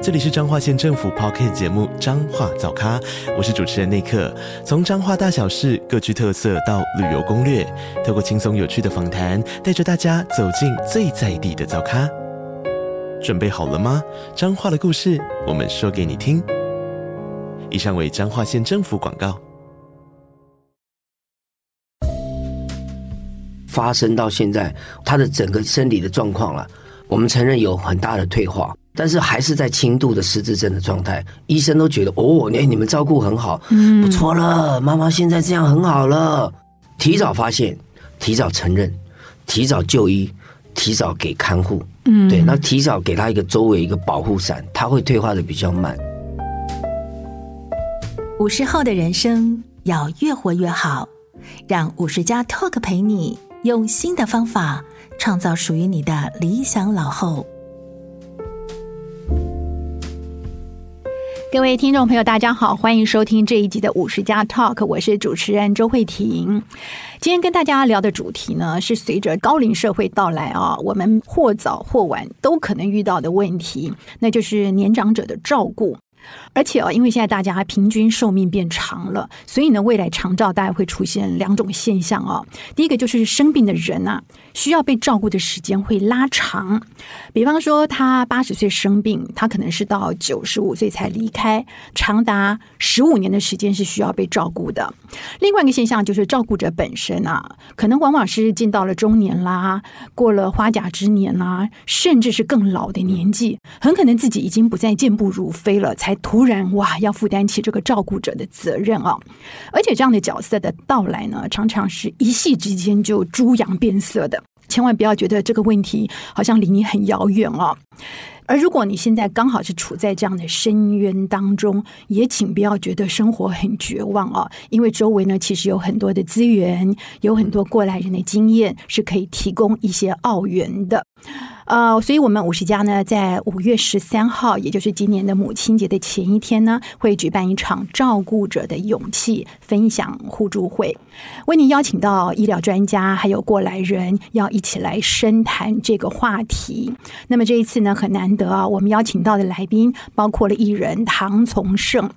这里是彰化县政府 Podcast 节目《彰化早咖》，我是主持人内克。从彰化大小事各具特色到旅游攻略，透过轻松有趣的访谈，带着大家走进最在地的早咖。准备好了吗？彰化的故事，我们说给你听。以上为彰化县政府广告。发生到现在，他的整个生理的状况了，我们承认有很大的退化。但是还是在轻度的失智症的状态，医生都觉得哦，你你们照顾很好，嗯，不错了，妈妈现在这样很好了。提早发现，提早承认，提早就医，提早给看护，嗯，对，那提早给他一个周围一个保护伞，他会退化的比较慢。五十后的人生要越活越好，让五十加 Talk 陪你用新的方法创造属于你的理想老后。各位听众朋友，大家好，欢迎收听这一集的五十加 Talk，我是主持人周慧婷。今天跟大家聊的主题呢，是随着高龄社会到来啊，我们或早或晚都可能遇到的问题，那就是年长者的照顾。而且啊，因为现在大家平均寿命变长了，所以呢，未来长照大概会出现两种现象啊。第一个就是生病的人啊，需要被照顾的时间会拉长。比方说，他八十岁生病，他可能是到九十五岁才离开，长达十五年的时间是需要被照顾的。另外一个现象就是，照顾者本身啊，可能往往是进到了中年啦，过了花甲之年啦，甚至是更老的年纪，很可能自己已经不再健步如飞了，才突然哇，要负担起这个照顾者的责任啊！而且这样的角色的到来呢，常常是一夕之间就猪羊变色的。千万不要觉得这个问题好像离你很遥远哦。而如果你现在刚好是处在这样的深渊当中，也请不要觉得生活很绝望哦，因为周围呢其实有很多的资源，有很多过来人的经验是可以提供一些奥援的。呃，所以我们五十家呢，在五月十三号，也就是今年的母亲节的前一天呢，会举办一场照顾者的勇气分享互助会，为您邀请到医疗专家还有过来人，要一起来深谈这个话题。那么这一次呢，很难得啊，我们邀请到的来宾包括了艺人唐从圣。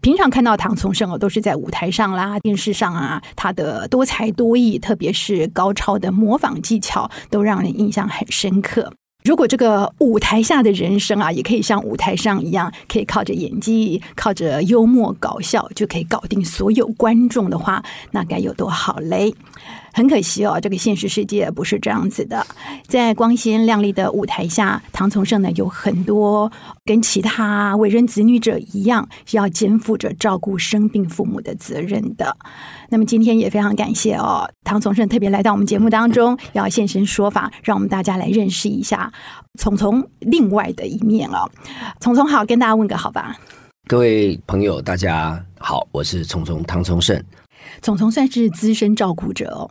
平常看到唐从圣哦，都是在舞台上啦、电视上啊，他的多才多艺，特别是高超的模仿技巧，都让人印象很深刻。如果这个舞台下的人生啊，也可以像舞台上一样，可以靠着演技、靠着幽默搞笑，就可以搞定所有观众的话，那该有多好嘞！很可惜哦，这个现实世界不是这样子的。在光鲜亮丽的舞台下，唐从圣呢，有很多跟其他为人子女者一样，是要肩负着照顾生病父母的责任的。那么今天也非常感谢哦，唐从圣特别来到我们节目当中，要现身说法，让我们大家来认识一下从从另外的一面哦。从从好，跟大家问个好吧。各位朋友，大家好，我是从从唐从圣。从从算是资深照顾者哦。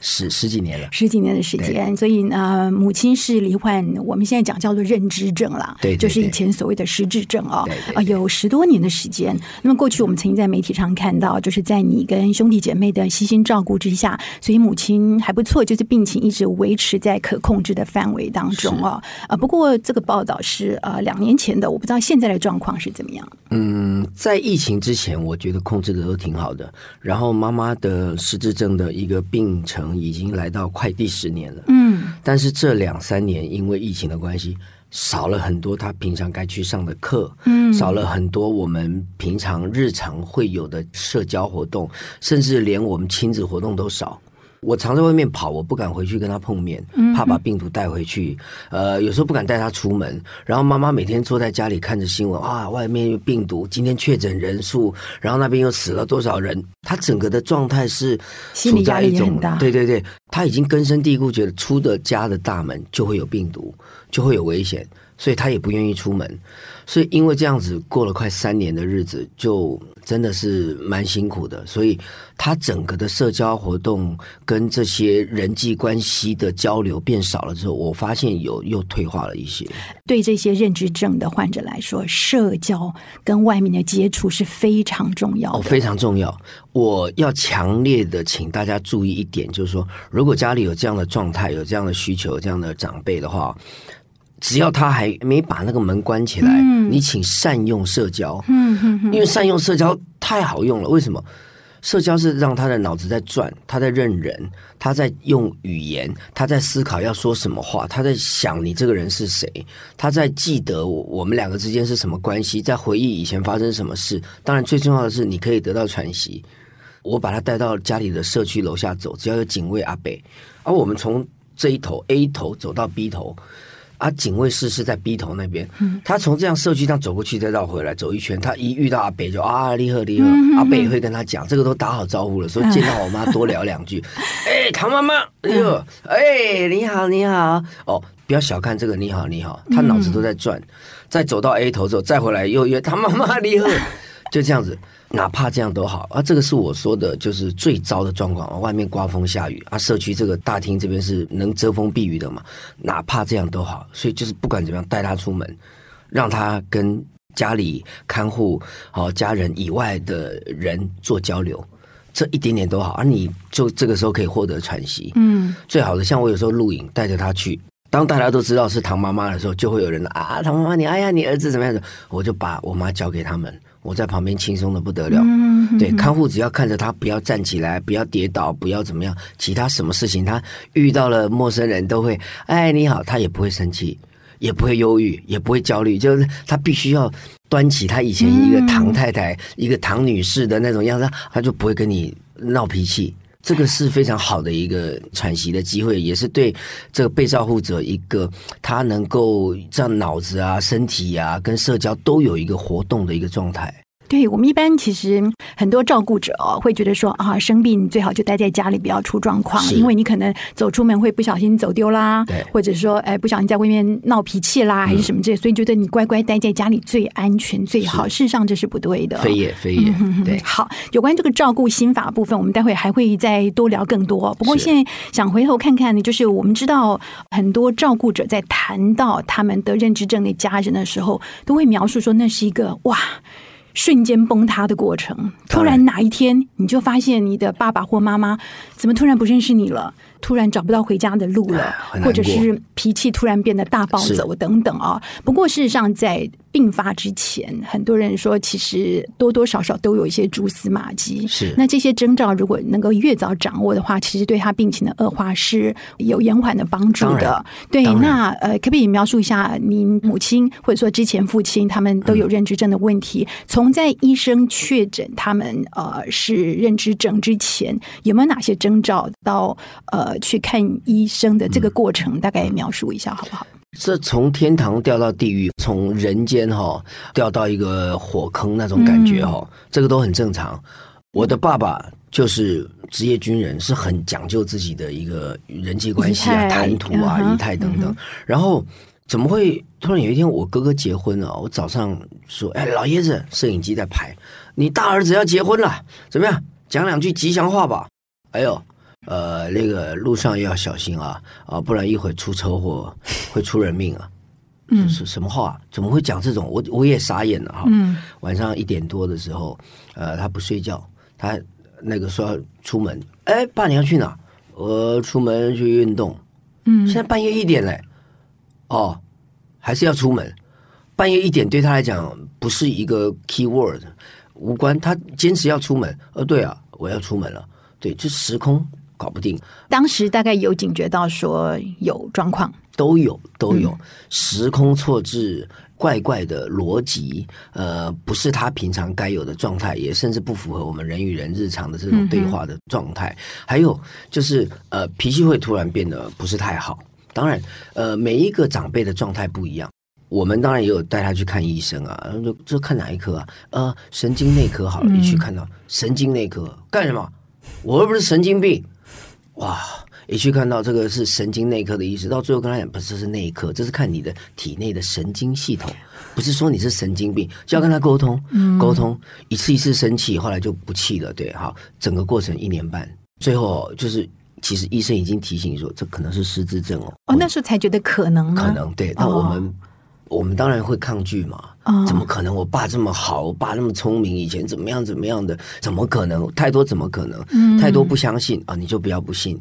十十几年了，十几年的时间，所以呢，母亲是罹患我们现在讲叫做认知症啦，对，就是以前所谓的失智症哦，对对对，啊，有十多年的时间。那么过去我们曾经在媒体上看到，就是在你跟兄弟姐妹的悉心照顾之下，所以母亲还不错，就是病情一直维持在可控制的范围当中哦。啊，不过这个报道是呃两年前的，我不知道现在的状况是怎么样。嗯，在疫情之前，我觉得控制的都挺好的。然后妈妈的失智症的一个病程。已经来到快第十年了，嗯，但是这两三年因为疫情的关系，少了很多他平常该去上的课，嗯，少了很多我们平常日常会有的社交活动，甚至连我们亲子活动都少。我常在外面跑，我不敢回去跟他碰面，怕把病毒带回去。呃，有时候不敢带他出门。然后妈妈每天坐在家里看着新闻啊，外面有病毒，今天确诊人数，然后那边又死了多少人。他整个的状态是处在一种，对对对，他已经根深蒂固，觉得出的家的大门就会有病毒，就会有危险。所以他也不愿意出门。所以因为这样子过了快三年的日子，就真的是蛮辛苦的。所以他整个的社交活动跟这些人际关系的交流变少了之后，我发现有又退化了一些。对这些认知症的患者来说，社交跟外面的接触是非常重要的，哦，非常重要。我要强烈的请大家注意一点，就是说，如果家里有这样的状态、有这样的需求、有这样的长辈的话。只要他还没把那个门关起来，嗯、你请善用社交，嗯嗯嗯、因为善用社交太好用了。为什么？社交是让他的脑子在转，他在认人，他在用语言，他在思考要说什么话，他在想你这个人是谁，他在记得我们两个之间是什么关系，在回忆以前发生什么事。当然，最重要的是你可以得到喘息。我把他带到家里的社区楼下走，只要有警卫阿北，而我们从这一头 A 头走到 B 头。啊，警卫室是在 B 头那边。嗯、他从这样社区上走过去，再绕回来走一圈。他一遇到阿北就啊，厉害厉害。阿北也会跟他讲，这个都打好招呼了，说见到我妈多聊两句。哎、欸，唐妈妈，哎呦，哎、欸，你好，你好。哦，不要小看这个，你好，你好。他脑子都在转。嗯、再走到 A 头之后，再回来又约唐妈妈，你好，就这样子。哪怕这样都好啊，这个是我说的，就是最糟的状况。外面刮风下雨啊，社区这个大厅这边是能遮风避雨的嘛？哪怕这样都好，所以就是不管怎么样，带他出门，让他跟家里看护好家人以外的人做交流，这一点点都好。啊你就这个时候可以获得喘息。嗯，最好的像我有时候录影带着他去，当大家都知道是唐妈妈的时候，就会有人啊，唐妈妈你哎呀，你儿子怎么样的？我就把我妈交给他们。我在旁边轻松的不得了，嗯、对，看护只要看着他，不要站起来，不要跌倒，不要怎么样，其他什么事情他遇到了陌生人都会，哎，你好，他也不会生气，也不会忧郁，也不会焦虑，就是他必须要端起他以前一个唐太太、嗯、一个唐女士的那种样子，他就不会跟你闹脾气。这个是非常好的一个喘息的机会，也是对这个被照护者一个他能够让脑子啊、身体啊跟社交都有一个活动的一个状态。对，我们一般其实很多照顾者哦，会觉得说啊，生病最好就待在家里，不要出状况，因为你可能走出门会不小心走丢啦，对，或者说哎不小心在外面闹脾气啦，还是什么这些，所以觉得你乖乖待在家里最安全最好。事实上这是不对的，非也非也。对，好，有关这个照顾心法部分，我们待会还会再多聊更多。不过现在想回头看看呢，就是我们知道很多照顾者在谈到他们得认知症的家人的时候，都会描述说那是一个哇。瞬间崩塌的过程，突然哪一天你就发现你的爸爸或妈妈怎么突然不认识你了？突然找不到回家的路了，或者是脾气突然变得大暴走等等啊。不过事实上，在病发之前，很多人说其实多多少少都有一些蛛丝马迹。是那这些征兆如果能够越早掌握的话，其实对他病情的恶化是有延缓的帮助的。对，那呃，可不可以描述一下您母亲或者说之前父亲他们都有认知症的问题？从在医生确诊他们呃是认知症之前，有没有哪些征兆到呃？呃，去看医生的这个过程，大概描述一下好不好？这从天堂掉到地狱，从人间哈掉到一个火坑那种感觉哈，嗯、这个都很正常。我的爸爸就是职业军人，是很讲究自己的一个人际关系啊、谈吐啊、仪态等等。然后怎么会突然有一天我哥哥结婚了？我早上说：“哎，老爷子，摄影机在拍，你大儿子要结婚了，怎么样？讲两句吉祥话吧。”哎呦！呃，那个路上要小心啊啊，不然一会出车祸会出人命啊！嗯，是什么话？怎么会讲这种？我我也傻眼了哈。嗯，晚上一点多的时候，呃，他不睡觉，他那个说要出门。哎，爸，你要去哪？我出门去运动。嗯，现在半夜一点嘞。哦，还是要出门。半夜一点对他来讲不是一个 key word，无关。他坚持要出门。呃，对啊，我要出门了。对，这时空。搞不定，当时大概有警觉到说有状况，都有都有、嗯、时空错置，怪怪的逻辑，呃，不是他平常该有的状态，也甚至不符合我们人与人日常的这种对话的状态。嗯、还有就是呃，脾气会突然变得不是太好。当然，呃，每一个长辈的状态不一样，我们当然也有带他去看医生啊。就这看哪一科啊？呃，神经内科好了，一去看到神经内科干什么？我又不是神经病。哇！一去看到这个是神经内科的医师，到最后跟他讲，不是，这是内科，这是看你的体内的神经系统，不是说你是神经病，就要跟他沟通，沟通一次一次生气，后来就不气了，对，好，整个过程一年半，最后就是其实医生已经提醒说，这可能是失智症哦，哦，那时候才觉得可能，可能对，那我们。我们当然会抗拒嘛，怎么可能？我爸这么好，我爸那么聪明，以前怎么样怎么样的，怎么可能？太多怎么可能？太多不相信啊！你就不要不信。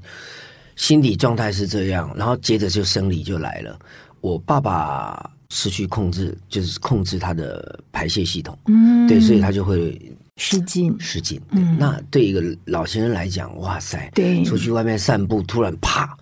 心理状态是这样，然后接着就生理就来了。我爸爸失去控制，就是控制他的排泄系统，嗯，对，所以他就会失禁，失禁。那对一个老先生来讲，哇塞，对，出去外面散步，突然啪。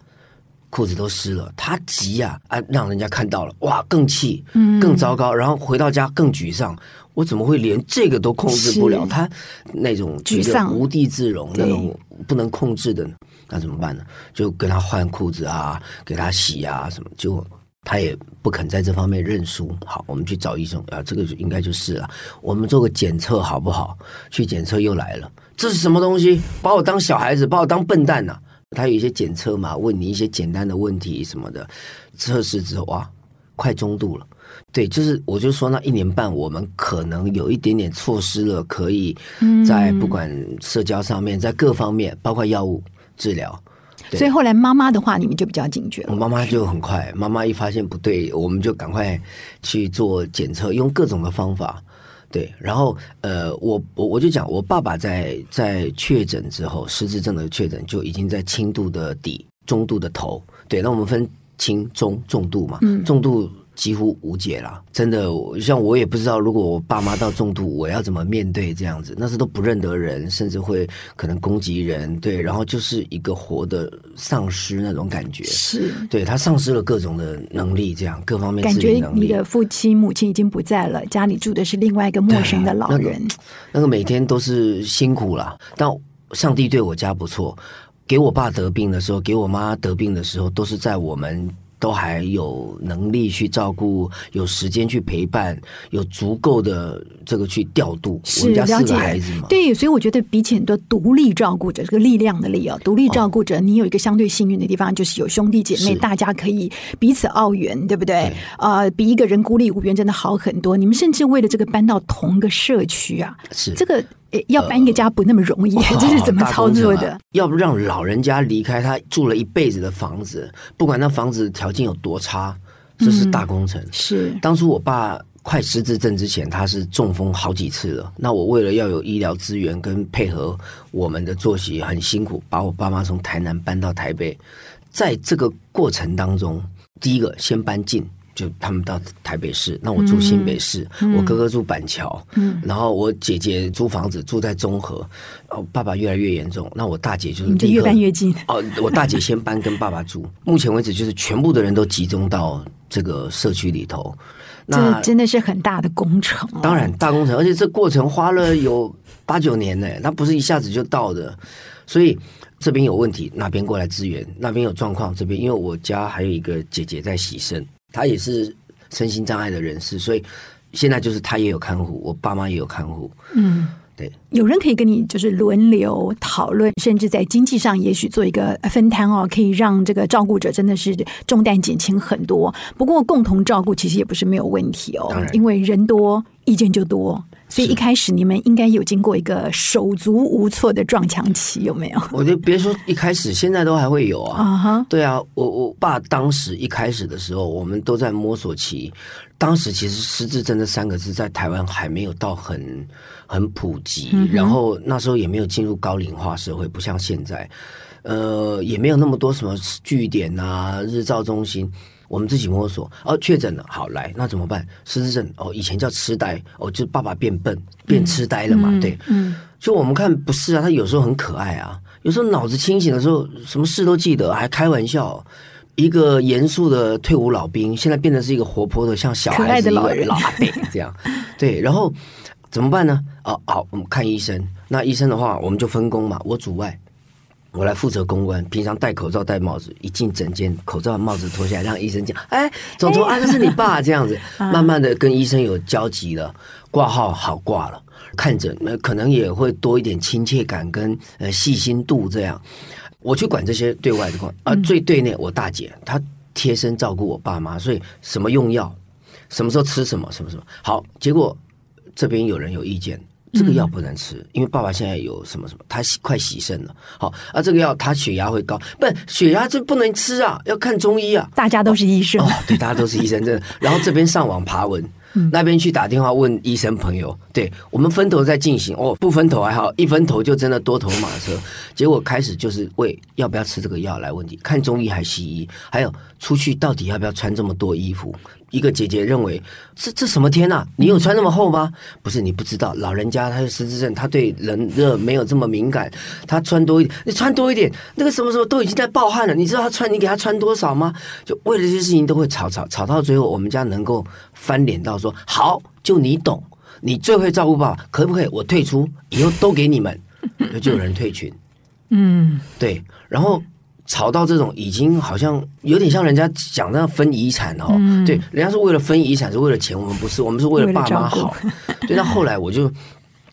裤子都湿了，他急呀啊，啊，让人家看到了，哇，更气，更糟糕，然后回到家更沮丧。我怎么会连这个都控制不了？他那种沮丧无地自容，那种不能控制的，那怎么办呢？就跟他换裤子啊，给他洗啊什么，就他也不肯在这方面认输。好，我们去找医生啊，这个就应该就是了。我们做个检测好不好？去检测又来了，这是什么东西？把我当小孩子，把我当笨蛋呢、啊？他有一些检测嘛，问你一些简单的问题什么的，测试之后哇，快中度了。对，就是我就说那一年半，我们可能有一点点错失了，可以在不管社交上面，在各方面，包括药物治疗。所以后来妈妈的话，你们就比较警觉了。我妈妈就很快，妈妈一发现不对，我们就赶快去做检测，用各种的方法。对，然后呃，我我我就讲，我爸爸在在确诊之后，失智症的确诊就已经在轻度的底，中度的头。对，那我们分轻、中、重度嘛，嗯、重度。几乎无解了，真的，像我也不知道，如果我爸妈到重度，我要怎么面对这样子？那是都不认得人，甚至会可能攻击人，对，然后就是一个活的丧尸那种感觉，是对他丧失了各种的能力，这样各方面感觉你的父亲母亲已经不在了，家里住的是另外一个陌生的老人，那个，那个每天都是辛苦了，但上帝对我家不错，给我爸得病的时候，给我妈得病的时候，都是在我们。都还有能力去照顾，有时间去陪伴，有足够的这个去调度。是，我们家四个孩子嘛，对，所以我觉得比起很多独立照顾者，这个力量的力啊，独立照顾者，你有一个相对幸运的地方，就是有兄弟姐妹，大家可以彼此奥援，对不对？啊比一个人孤立无援真的好很多。你们甚至为了这个搬到同个社区啊，是这个。要搬一个家不那么容易，呃、这是怎么操作的？要不让老人家离开他住了一辈子的房子，不管那房子条件有多差，这是大工程。嗯、是当初我爸快失智症之前，他是中风好几次了。那我为了要有医疗资源跟配合我们的作息，很辛苦，把我爸妈从台南搬到台北。在这个过程当中，第一个先搬进。就他们到台北市，那我住新北市，嗯、我哥哥住板桥，嗯、然后我姐姐租房子住在中和，哦，爸爸越来越严重，那我大姐就是越搬越近。哦，我大姐先搬跟爸爸住，目前为止就是全部的人都集中到这个社区里头，那这真的是很大的工程，哦，当然大工程，而且这过程花了有八九年呢，那不是一下子就到的，所以这边有问题，那边过来支援，那边有状况，这边因为我家还有一个姐姐在洗肾。他也是身心障碍的人士，所以现在就是他也有看护，我爸妈也有看护。嗯，对，有人可以跟你就是轮流讨论，甚至在经济上也许做一个分摊哦，可以让这个照顾者真的是重担减轻很多。不过共同照顾其实也不是没有问题哦，因为人多意见就多。所以一开始你们应该有经过一个手足无措的撞墙期，有没有？我就别说一开始，现在都还会有啊。Uh huh. 对啊，我我爸当时一开始的时候，我们都在摸索期。当时其实失智症这三个字在台湾还没有到很很普及，嗯、然后那时候也没有进入高龄化社会，不像现在，呃，也没有那么多什么据点啊、日照中心。我们自己摸索，哦，确诊了，好来，那怎么办？失智症，哦，以前叫痴呆，哦，就是爸爸变笨，变痴呆了嘛，嗯、对，嗯，就我们看不是啊，他有时候很可爱啊，有时候脑子清醒的时候，什么事都记得，还开玩笑。一个严肃的退伍老兵，现在变成是一个活泼的像小孩子一个老阿伯这样，对，然后怎么办呢？哦，好，我们看医生。那医生的话，我们就分工嘛，我主外。我来负责公关，平常戴口罩、戴帽子，一进诊间，口罩、帽子脱下来，让医生讲：“哎，总统啊，这是你 爸。”这样子，慢慢的跟医生有交集了，挂号好挂了，看诊那可能也会多一点亲切感跟呃细心度这样。我去管这些对外的工啊，最对内我大姐她贴身照顾我爸妈，所以什么用药，什么时候吃什么，什么什么好，结果这边有人有意见。这个药不能吃，因为爸爸现在有什么什么，他快洗肾了。好，啊，这个药他血压会高，不，血压这不能吃啊，要看中医啊。大家都是医生，哦，对，大家都是医生，真的。然后这边上网爬文。那边去打电话问医生朋友，对，我们分头在进行哦，不分头还好，一分头就真的多头马车。结果开始就是为要不要吃这个药来问题，看中医还西医，还有出去到底要不要穿这么多衣服。一个姐姐认为这这什么天呐？你有穿那么厚吗？不是你不知道，老人家他是失智症，他对冷热没有这么敏感，他穿多一点，你穿多一点，那个什么时候都已经在暴汗了，你知道他穿你给他穿多少吗？就为了这些事情都会吵吵吵到最后，我们家能够翻脸到说好，就你懂，你最会照顾爸爸，可不可以？我退出，以后都给你们，就有人退群。嗯，对，然后。吵到这种已经好像有点像人家讲那分遗产哦，嗯、对，人家是为了分遗产，是为了钱，我们不是，我们是为了爸妈好。对，那后来我就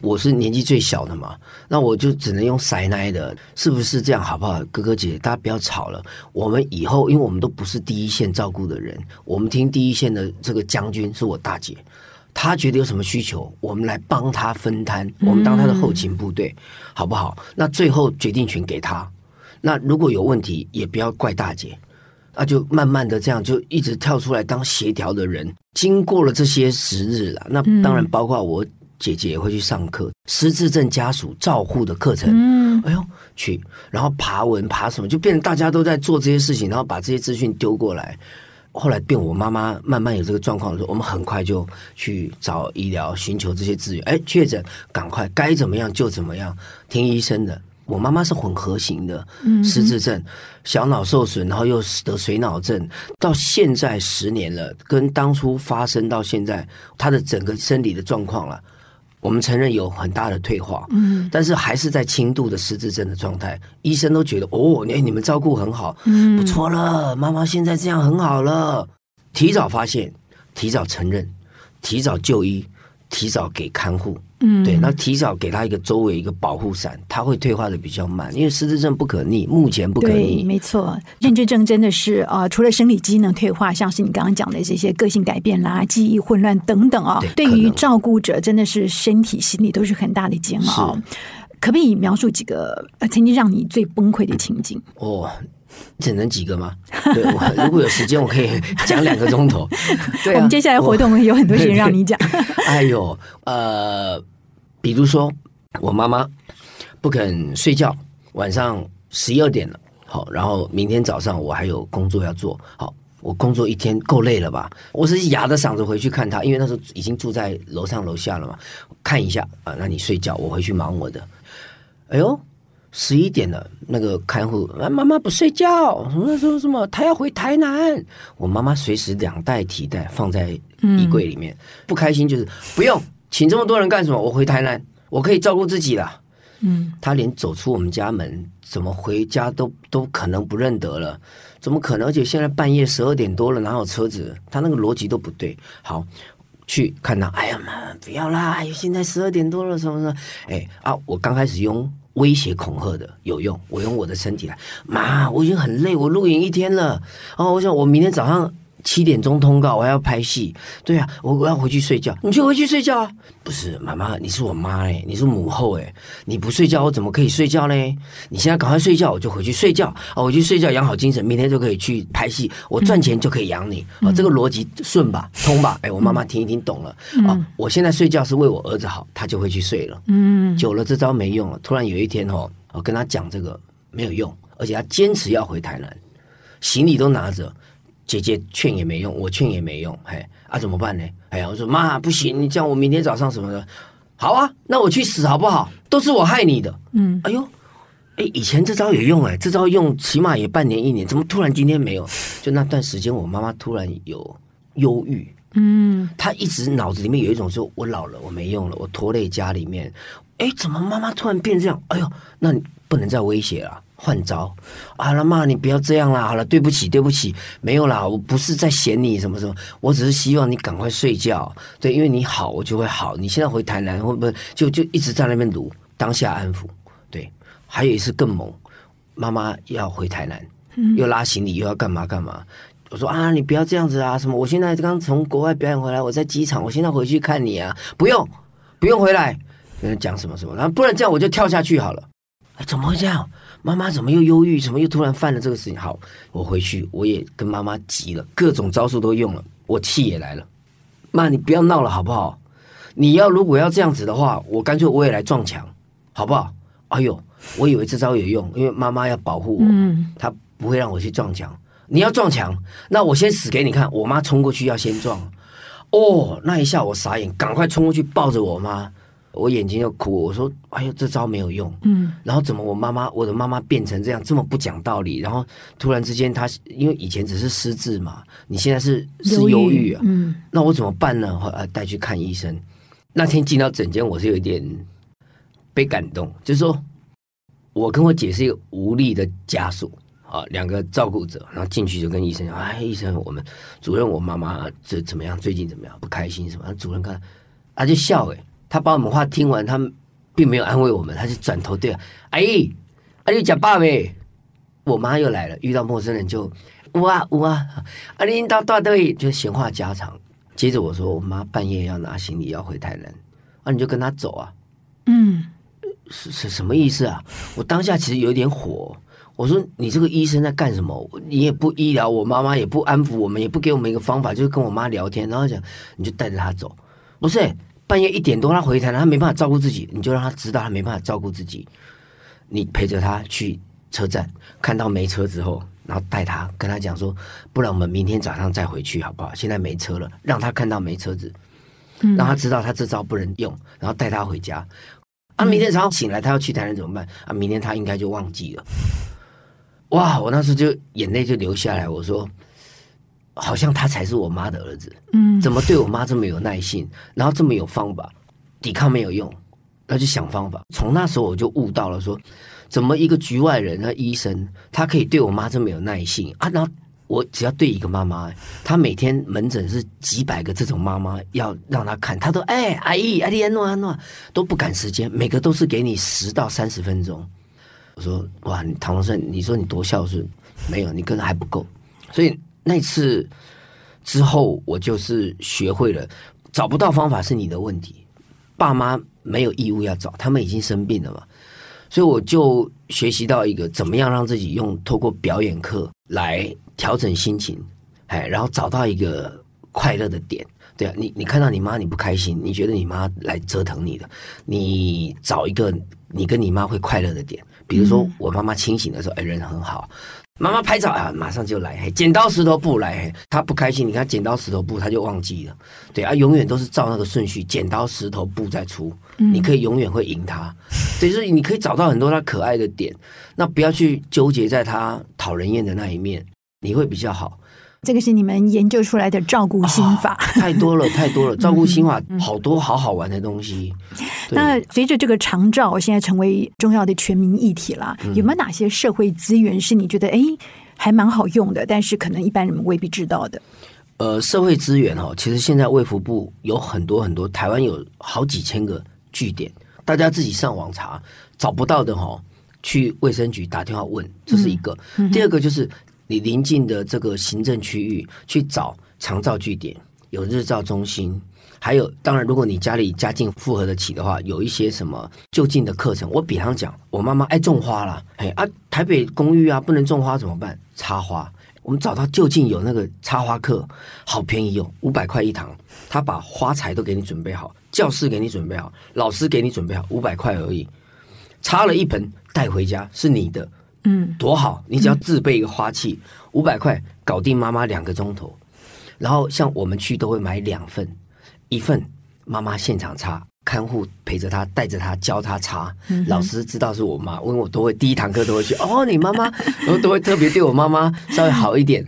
我是年纪最小的嘛，那我就只能用塞奶的，是不是这样好不好？哥哥姐姐，大家不要吵了。我们以后，因为我们都不是第一线照顾的人，我们听第一线的这个将军是我大姐，她觉得有什么需求，我们来帮他分摊，我们当他的后勤部队，嗯、好不好？那最后决定权给她。那如果有问题，也不要怪大姐，那就慢慢的这样，就一直跳出来当协调的人。经过了这些时日了，那当然包括我姐姐也会去上课，失智症家属照护的课程。嗯，哎呦，去，然后爬文爬什么，就变成大家都在做这些事情，然后把这些资讯丢过来。后来变我妈妈慢慢有这个状况的时候，我们很快就去找医疗，寻求这些资源。哎，确诊，赶快该怎么样就怎么样，听医生的。我妈妈是混合型的失智症，小脑受损，然后又得水脑症，到现在十年了，跟当初发生到现在，她的整个生理的状况了，我们承认有很大的退化，嗯，但是还是在轻度的失智症的状态，医生都觉得哦，你你们照顾很好，嗯，不错了，妈妈现在这样很好了，提早发现，提早承认，提早就医，提早给看护。嗯，对，那提早给他一个周围一个保护伞，他会退化的比较慢，因为失智症不可逆，目前不可逆。没错，认知症真的是啊、呃，除了生理机能退化，像是你刚刚讲的这些个性改变啦、记忆混乱等等啊、哦，对，对于照顾者真的是身体心理都是很大的煎熬。可不可以描述几个曾经让你最崩溃的情景？嗯、哦。只能几个吗？对，我如果有时间，我可以讲两个钟头。对、啊，我们接下来活动有很多时间让你讲。哎呦，呃，比如说我妈妈不肯睡觉，晚上十一二点了，好，然后明天早上我还有工作要做，好，我工作一天够累了吧？我是哑着嗓子回去看她，因为那时候已经住在楼上楼下了嘛，看一下啊，那你睡觉，我回去忙我的。哎呦。十一点了，那个看护啊，妈妈不睡觉，什么什么什么，她要回台南。我妈妈随时两袋提袋放在衣柜里面，嗯、不开心就是不用请这么多人干什么？我回台南，我可以照顾自己了。嗯，她连走出我们家门，怎么回家都都可能不认得了，怎么可能？而且现在半夜十二点多了，哪有车子？她那个逻辑都不对。好，去看到，哎呀妈，不要啦！哎，现在十二点多了，什么什么？哎啊，我刚开始用。威胁恐吓的有用，我用我的身体来，妈，我已经很累，我露营一天了，哦，我想我明天早上。七点钟通告，我还要拍戏。对啊，我我要回去睡觉。你就回去睡觉啊？不是，妈妈，你是我妈哎，你是母后哎，你不睡觉，我怎么可以睡觉呢？你现在赶快睡觉，我就回去睡觉啊，我去睡觉养好精神，明天就可以去拍戏，我赚钱就可以养你啊，嗯、这个逻辑顺吧，通吧？哎，我妈妈听一听懂了啊，嗯、我现在睡觉是为我儿子好，他就会去睡了。嗯，久了这招没用了。突然有一天哦，我跟他讲这个没有用，而且他坚持要回台南，行李都拿着。姐姐劝也没用，我劝也没用，嘿，啊，怎么办呢？哎呀，我说妈，不行，你叫我明天早上什么的，好啊，那我去死好不好？都是我害你的，嗯，哎呦，哎，以前这招有用哎，这招用起码也半年一年，怎么突然今天没有？就那段时间，我妈妈突然有忧郁，嗯，她一直脑子里面有一种说，我老了，我没用了，我拖累家里面，哎，怎么妈妈突然变这样？哎呦，那你不能再威胁了。换招，好了妈，你不要这样啦！好了，对不起，对不起，没有啦，我不是在嫌你什么什么，我只是希望你赶快睡觉。对，因为你好，我就会好。你现在回台南会不会就就一直在那边读？当下安抚。对，还有一次更猛，妈妈要回台南，嗯、又拉行李又要干嘛干嘛。我说啊，你不要这样子啊！什么？我现在刚从国外表演回来，我在机场，我现在回去看你啊！不用，不用回来。跟人讲什么什么，然后不然这样我就跳下去好了。哎，怎么会这样？妈妈怎么又忧郁？怎么又突然犯了这个事情？好，我回去我也跟妈妈急了，各种招数都用了，我气也来了。妈，你不要闹了好不好？你要如果要这样子的话，我干脆我也来撞墙，好不好？哎呦，我以为这招有用，因为妈妈要保护我，嗯，她不会让我去撞墙。你要撞墙，那我先死给你看。我妈冲过去要先撞，哦，那一下我傻眼，赶快冲过去抱着我妈，我眼睛又哭。我说：“哎呦，这招没有用。”嗯，然后怎么我妈妈，我的妈妈变成这样，这么不讲道理？然后突然之间，她因为以前只是失智嘛，你现在是是忧郁啊。嗯，那我怎么办呢？后来带去看医生。那天进到诊间，我是有点被感动，就是说我跟我姐是一个无力的家属。啊，两个照顾者，然后进去就跟医生讲：“哎，医生，我们主任，我妈妈这怎么样？最近怎么样？不开心什么？”主任看，他就笑诶，他把我们话听完，他并没有安慰我们，他就转头对阿姨，阿姨讲爸呗。我妈又来了，遇到陌生人就呜啊呜啊，阿姨到大队就闲话家常。接着我说：“我妈半夜要拿行李要回台南，啊，你就跟她走啊。”嗯，是是什么意思啊？我当下其实有点火。我说你这个医生在干什么？你也不医疗我妈妈，也不安抚我们，也不给我们一个方法，就是跟我妈聊天，然后讲你就带着她走。不是半夜一点多他回台，他没办法照顾自己，你就让他知道他没办法照顾自己。你陪着他去车站，看到没车之后，然后带他跟他讲说，不然我们明天早上再回去好不好？现在没车了，让他看到没车子，让他知道他这招不能用，然后带他回家。啊，明天早上醒来他要去台南怎么办？啊，明天他应该就忘记了。哇！我那时就眼泪就流下来。我说，好像他才是我妈的儿子。嗯，怎么对我妈这么有耐心，然后这么有方法？抵抗没有用，那就想方法。从那时候我就悟到了说，说怎么一个局外人，那医生他可以对我妈这么有耐心啊？然后我只要对一个妈妈，他每天门诊是几百个这种妈妈要让他看，他都哎阿姨阿姨安诺安诺都不赶时间，每个都是给你十到三十分钟。我说哇，你唐生，你说你多孝顺，没有，你可能还不够。所以那次之后，我就是学会了，找不到方法是你的问题，爸妈没有义务要找，他们已经生病了嘛。所以我就学习到一个，怎么样让自己用透过表演课来调整心情，哎，然后找到一个快乐的点。对啊，你你看到你妈你不开心，你觉得你妈来折腾你的，你找一个你跟你妈会快乐的点。比如说，我妈妈清醒的时候，哎，人很好。妈妈拍照啊，马上就来。嘿，剪刀石头布来。嘿，她不开心，你看剪刀石头布，她就忘记了。对啊，永远都是照那个顺序，剪刀石头布再出。你可以永远会赢她。所以说，你可以找到很多她可爱的点，那不要去纠结在她讨人厌的那一面，你会比较好。这个是你们研究出来的照顾心法，哦，太多了，太多了。照顾心法，好多好好玩的东西。嗯、那随着这个长照现在成为重要的全民议题了，嗯、有没有哪些社会资源是你觉得哎还蛮好用的，但是可能一般人们未必知道的？呃，社会资源哦，其实现在卫福部有很多很多，台湾有好几千个据点，大家自己上网查，找不到的哈，去卫生局打电话问，这是一个。嗯、第二个就是。你临近的这个行政区域去找长照据点，有日照中心，还有当然，如果你家里家境负荷得起的话，有一些什么就近的课程。我比方讲，我妈妈爱种花啦，哎啊，台北公寓啊不能种花怎么办？插花，我们找到就近有那个插花课，好便宜哦，五百块一堂，他把花材都给你准备好，教室给你准备好，老师给你准备好，五百块而已，插了一盆带回家是你的。嗯，多好！你只要自备一个花器，五百块搞定妈妈两个钟头。然后像我们去都会买两份，一份妈妈现场擦，看护陪着她，带着她教她擦。嗯、老师知道是我妈，因为我都会第一堂课都会去。哦，你妈妈，然后都会特别对我妈妈稍微好一点。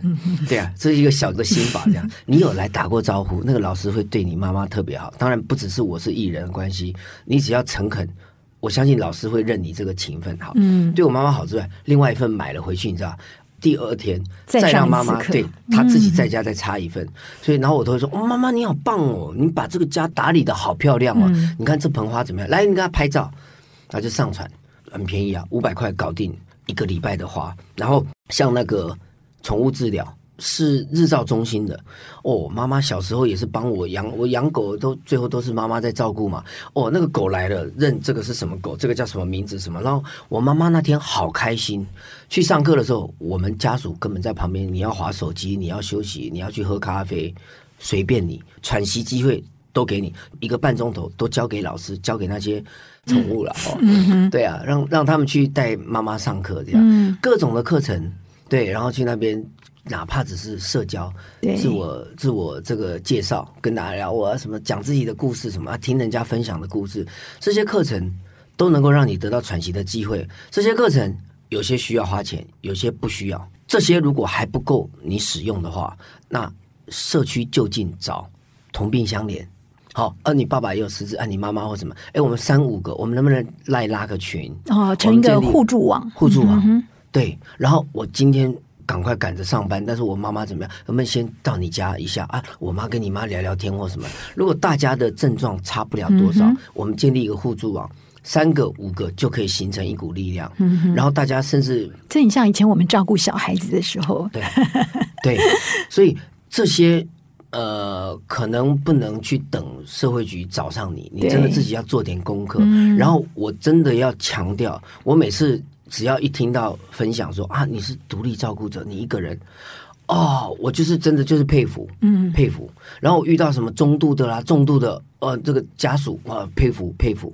对啊，这是一个小的心法。这样，你有来打过招呼，那个老师会对你妈妈特别好。当然不只是我是艺人的关系，你只要诚恳。我相信老师会认你这个情分好，嗯，对我妈妈好之外，另外一份买了回去，你知道，第二天再让妈妈对她自己在家再插一份，嗯、所以然后我都会说，哦，妈妈你好棒哦，你把这个家打理的好漂亮哦，嗯、你看这盆花怎么样？来，你给她拍照，然后就上传，很便宜啊，五百块搞定，一个礼拜的花，然后像那个宠物治疗。是日照中心的哦，妈妈小时候也是帮我养，我养狗都最后都是妈妈在照顾嘛。哦，那个狗来了，认这个是什么狗，这个叫什么名字什么。然后我妈妈那天好开心，去上课的时候，我们家属根本在旁边，你要划手机，你要休息，你要去喝咖啡，随便你，喘息机会都给你，一个半钟头都交给老师，交给那些宠物了哦。嗯、对啊，让让他们去带妈妈上课，这样、嗯、各种的课程，对，然后去那边。哪怕只是社交，自我自我这个介绍，跟大家聊我什么讲自己的故事，什么啊听人家分享的故事，这些课程都能够让你得到喘息的机会。这些课程有些需要花钱，有些不需要。这些如果还不够你使用的话，那社区就近找同病相怜。好，而、啊、你爸爸也有失智，啊，你妈妈或什么？哎，我们三五个，我们能不能来拉个群？哦，成一个互助网，互助网。嗯、对，然后我今天。赶快赶着上班，但是我妈妈怎么样？能不能先到你家一下啊！我妈跟你妈聊聊天或什么。如果大家的症状差不了多少，嗯、我们建立一个互助网，三个五个就可以形成一股力量。嗯、然后大家甚至这很像以前我们照顾小孩子的时候。对对，所以这些呃，可能不能去等社会局找上你，你真的自己要做点功课。嗯、然后我真的要强调，我每次。只要一听到分享说啊，你是独立照顾者，你一个人哦，我就是真的就是佩服，嗯，佩服。然后我遇到什么中度的啦、重度的，呃，这个家属啊，佩服佩服。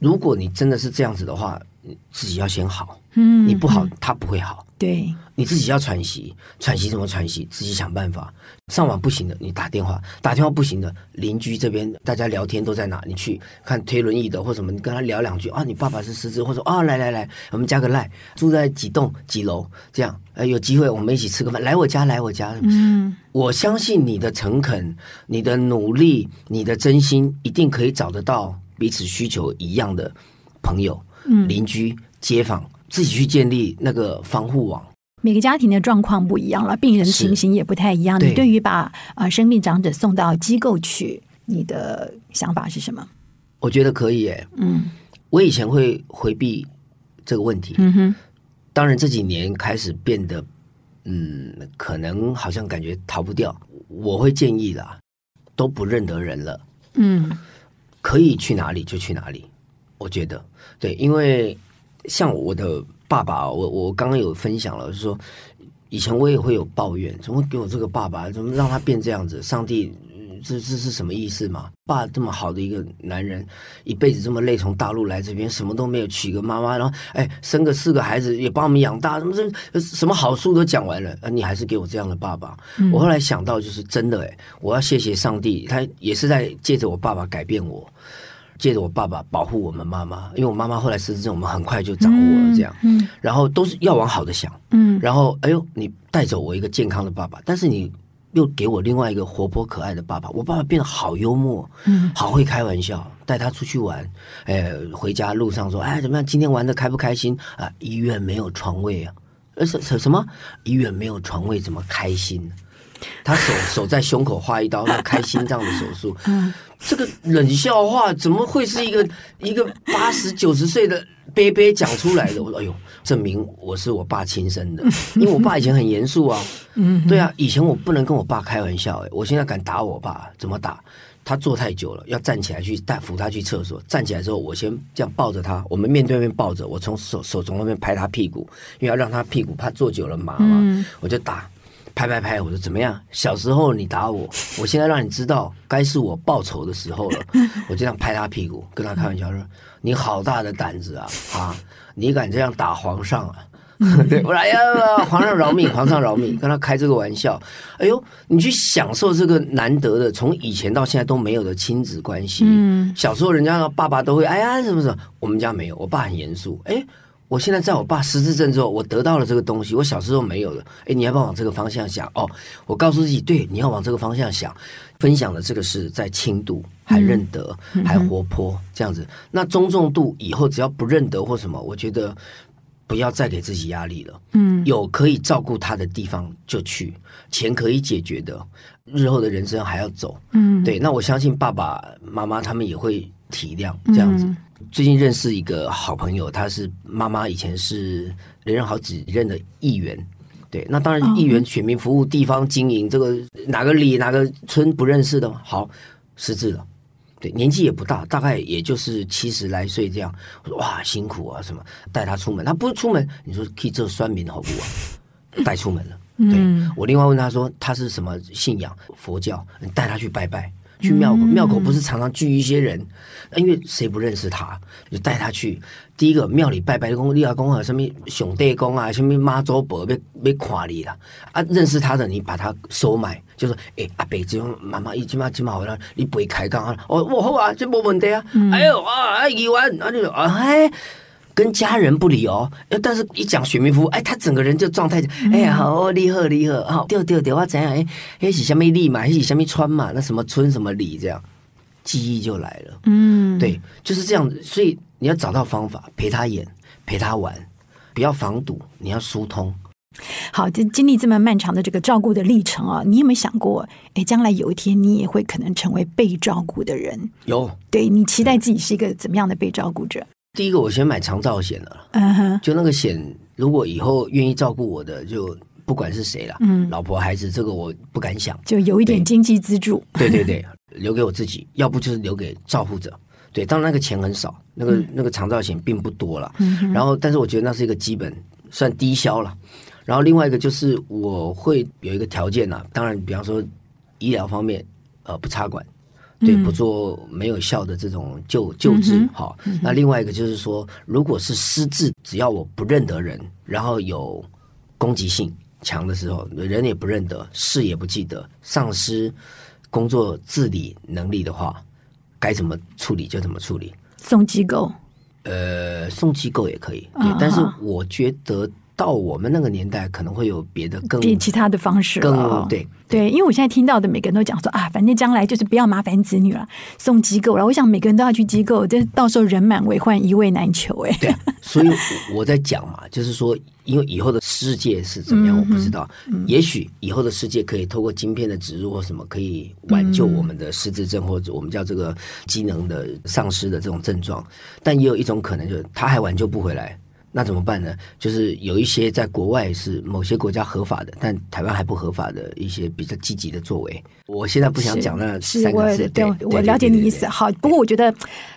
如果你真的是这样子的话，你自己要先好，嗯，你不好，他不会好。对，你自己要喘息，喘息怎么喘息？自己想办法。上网不行的，你打电话；打电话不行的，邻居这边大家聊天都在哪？你去看推轮椅的或什么，你跟他聊两句啊。你爸爸是失智，或者说啊，来来来，我们加个赖，住在几栋几楼，这样呃，有机会我们一起吃个饭，来我家，来我家。嗯，我相信你的诚恳、你的努力、你的真心，一定可以找得到彼此需求一样的朋友、嗯、邻居、街坊。自己去建立那个防护网。每个家庭的状况不一样了，病人情形也不太一样。你对于把啊生病长者送到机构去，你的想法是什么？我觉得可以诶。嗯，我以前会回避这个问题。嗯哼。当然这几年开始变得，嗯，可能好像感觉逃不掉。我会建议啦，都不认得人了。嗯，可以去哪里就去哪里。我觉得对，因为。像我的爸爸，我我刚刚有分享了，就是说以前我也会有抱怨，怎么给我这个爸爸，怎么让他变这样子？上帝，这这是什么意思嘛？爸这么好的一个男人，一辈子这么累，从大陆来这边，什么都没有，娶个妈妈，然后哎，生个四个孩子，也把我们养大，什么这什么好处都讲完了，你还是给我这样的爸爸？嗯、我后来想到，就是真的，哎，我要谢谢上帝，他也是在借着我爸爸改变我。借着我爸爸保护我们妈妈，因为我妈妈后来失智症，我们很快就掌握了这样，嗯，嗯，然后都是要往好的想，嗯，然后哎呦，你带走我一个健康的爸爸，但是你又给我另外一个活泼可爱的爸爸，我爸爸变得好幽默，嗯，好会开玩笑，带他出去玩，哎，回家路上说，哎，怎么样？今天玩的开不开心啊？医院没有床位啊，呃，什什什么？医院没有床位，怎么开心？他手手在胸口划一刀，要开心脏的手术。嗯，这个冷笑话怎么会是一个一个八十九十岁的伯伯讲出来的？我说：“哎呦，证明我是我爸亲生的，因为我爸以前很严肃啊。嗯，对啊，以前我不能跟我爸开玩笑。哎，我现在敢打我爸，怎么打？他坐太久了，要站起来去带扶他去厕所。站起来之后，我先这样抱着他，我们面对面抱着，我从手手从那边拍他屁股，因为要让他屁股怕坐久了麻嘛，我就打。”拍拍拍！我说怎么样？小时候你打我，我现在让你知道该是我报仇的时候了。我就这样拍他屁股，跟他开玩笑说：“你好大的胆子啊！啊，你敢这样打皇上啊？”对，我说：“哎呀，皇上饶命，皇上饶命！”跟他开这个玩笑。哎呦，你去享受这个难得的，从以前到现在都没有的亲子关系。嗯，小时候人家爸爸都会哎呀什么什么，我们家没有，我爸很严肃。哎。我现在在我爸失智症之后，我得到了这个东西，我小时候没有的。哎，你要不要往这个方向想？哦，我告诉自己，对，你要往这个方向想。分享的这个是在轻度，还认得，嗯、还活泼，嗯、这样子。那中重度以后只要不认得或什么，我觉得不要再给自己压力了。嗯，有可以照顾他的地方就去，钱可以解决的，日后的人生还要走。嗯，对。那我相信爸爸妈妈他们也会体谅这样子。嗯最近认识一个好朋友，他是妈妈以前是连任好几任的议员。对，那当然议员选民服务、地方经营，这个哪个里哪个村不认识的吗？好，失智了。对，年纪也不大，大概也就是七十来岁这样。哇，辛苦啊，什么带他出门？他不出门，你说可以做酸民好不好？带出门了。对，我另外问他说他是什么信仰？佛教，你带他去拜拜。去庙口，庙口不是常常聚一些人，因为谁不认识他，就带他去。第一个庙里拜拜公，立阿公啊，什么兄弟公啊，什么妈祖婆被被看你了啊，认识他的你把他收买，就说哎阿伯，这种妈妈一起嘛起码好了，你不会开讲啊，哦我好啊，这没问题啊，嗯、哎呦啊哎一万，啊就啊哎。跟家人不离哦，但是一讲选民服务，哎，他整个人就状态就，哎呀，好厉害厉害，好，对对对，我怎样？哎，哎是什么里嘛，还是什么村嘛？那什么村什么里这样，记忆就来了。嗯，对，就是这样子。所以你要找到方法陪他演，陪他玩，不要防堵，你要疏通。好，就经历这么漫长的这个照顾的历程啊，你有没有想过，哎，将来有一天你也会可能成为被照顾的人？有，对，你期待自己是一个怎么样的被照顾者？第一个，我先买长照险了。嗯哼，就那个险，如果以后愿意照顾我的，就不管是谁了，嗯，老婆孩子，这个我不敢想，就有一点经济资助。对对对，留给我自己，要不就是留给照顾者。对，当然那个钱很少，那个那个长照险并不多了。嗯，然后，但是我觉得那是一个基本，算低消了。然后另外一个就是我会有一个条件呢，当然，比方说医疗方面，呃，不插管。对，不做没有效的这种救救治，好。那另外一个就是说，如果是失智，只要我不认得人，然后有攻击性强的时候，人也不认得，事也不记得，丧失工作自理能力的话，该怎么处理就怎么处理。送机构，呃，送机构也可以，对。但是我觉得到我们那个年代，可能会有别的更比其他的方式，更对。对，因为我现在听到的每个人都讲说啊，反正将来就是不要麻烦子女了，送机构了。我想每个人都要去机构，这到时候人满为患，一位难求。哎，对，所以我在讲嘛，就是说，因为以后的世界是怎么样，我不知道。嗯、也许以后的世界可以透过晶片的植入或什么，可以挽救我们的失智症，或者我们叫这个机能的丧失的这种症状。但也有一种可能，就是他还挽救不回来。那怎么办呢？就是有一些在国外是某些国家合法的，但台湾还不合法的一些比较积极的作为。我现在不想讲那三个字。对，我了解你意思。好，不过我觉得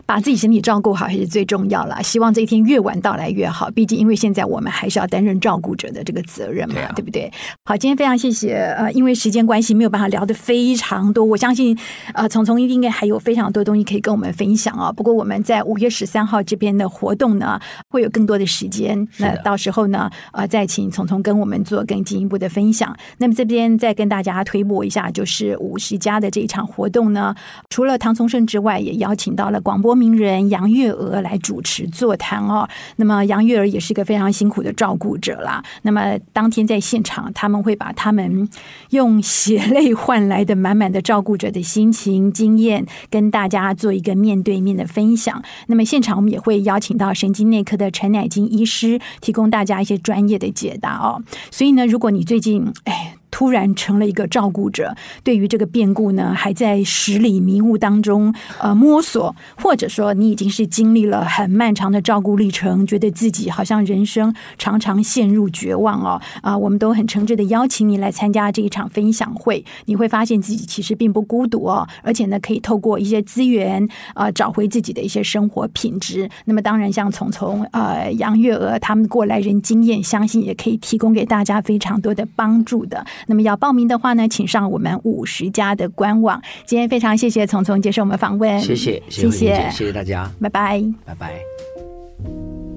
把自己身体照顾好还是最重要了。希望这一天越晚到来越好。毕竟因为现在我们还是要担任照顾者的这个责任嘛，对，啊、对不对？好，今天非常谢谢。呃，因为时间关系没有办法聊的非常多。我相信呃，从从应该还有非常多东西可以跟我们分享啊、哦。不过我们在五月十三号这边的活动呢，会有更多的时间。那到时候呢，呃，再请聪聪跟我们做更进一步的分享。那么这边再跟大家推播一下，就是五十家的这一场活动呢，除了唐从胜之外，也邀请到了广播名人杨月娥来主持座谈哦。那么杨月娥也是一个非常辛苦的照顾者啦。那么当天在现场，他们会把他们用血泪换来的满满的照顾者的心情经验，跟大家做一个面对面的分享。那么现场我们也会邀请到神经内科的陈乃金医师。提供大家一些专业的解答哦，所以呢，如果你最近哎。突然成了一个照顾者，对于这个变故呢，还在十里迷雾当中呃摸索，或者说你已经是经历了很漫长的照顾历程，觉得自己好像人生常常陷入绝望哦啊、我们都很诚挚的邀请你来参加这一场分享会，你会发现自己其实并不孤独哦，而且呢，可以透过一些资源啊、找回自己的一些生活品质。那么当然，像从从呃杨月娥他们过来人经验，相信也可以提供给大家非常多的帮助的。那么要报名的话呢，请上我们五十家的官网。今天非常谢谢聪聪接受我们访问，谢谢谢谢谢谢大家，拜拜，拜拜。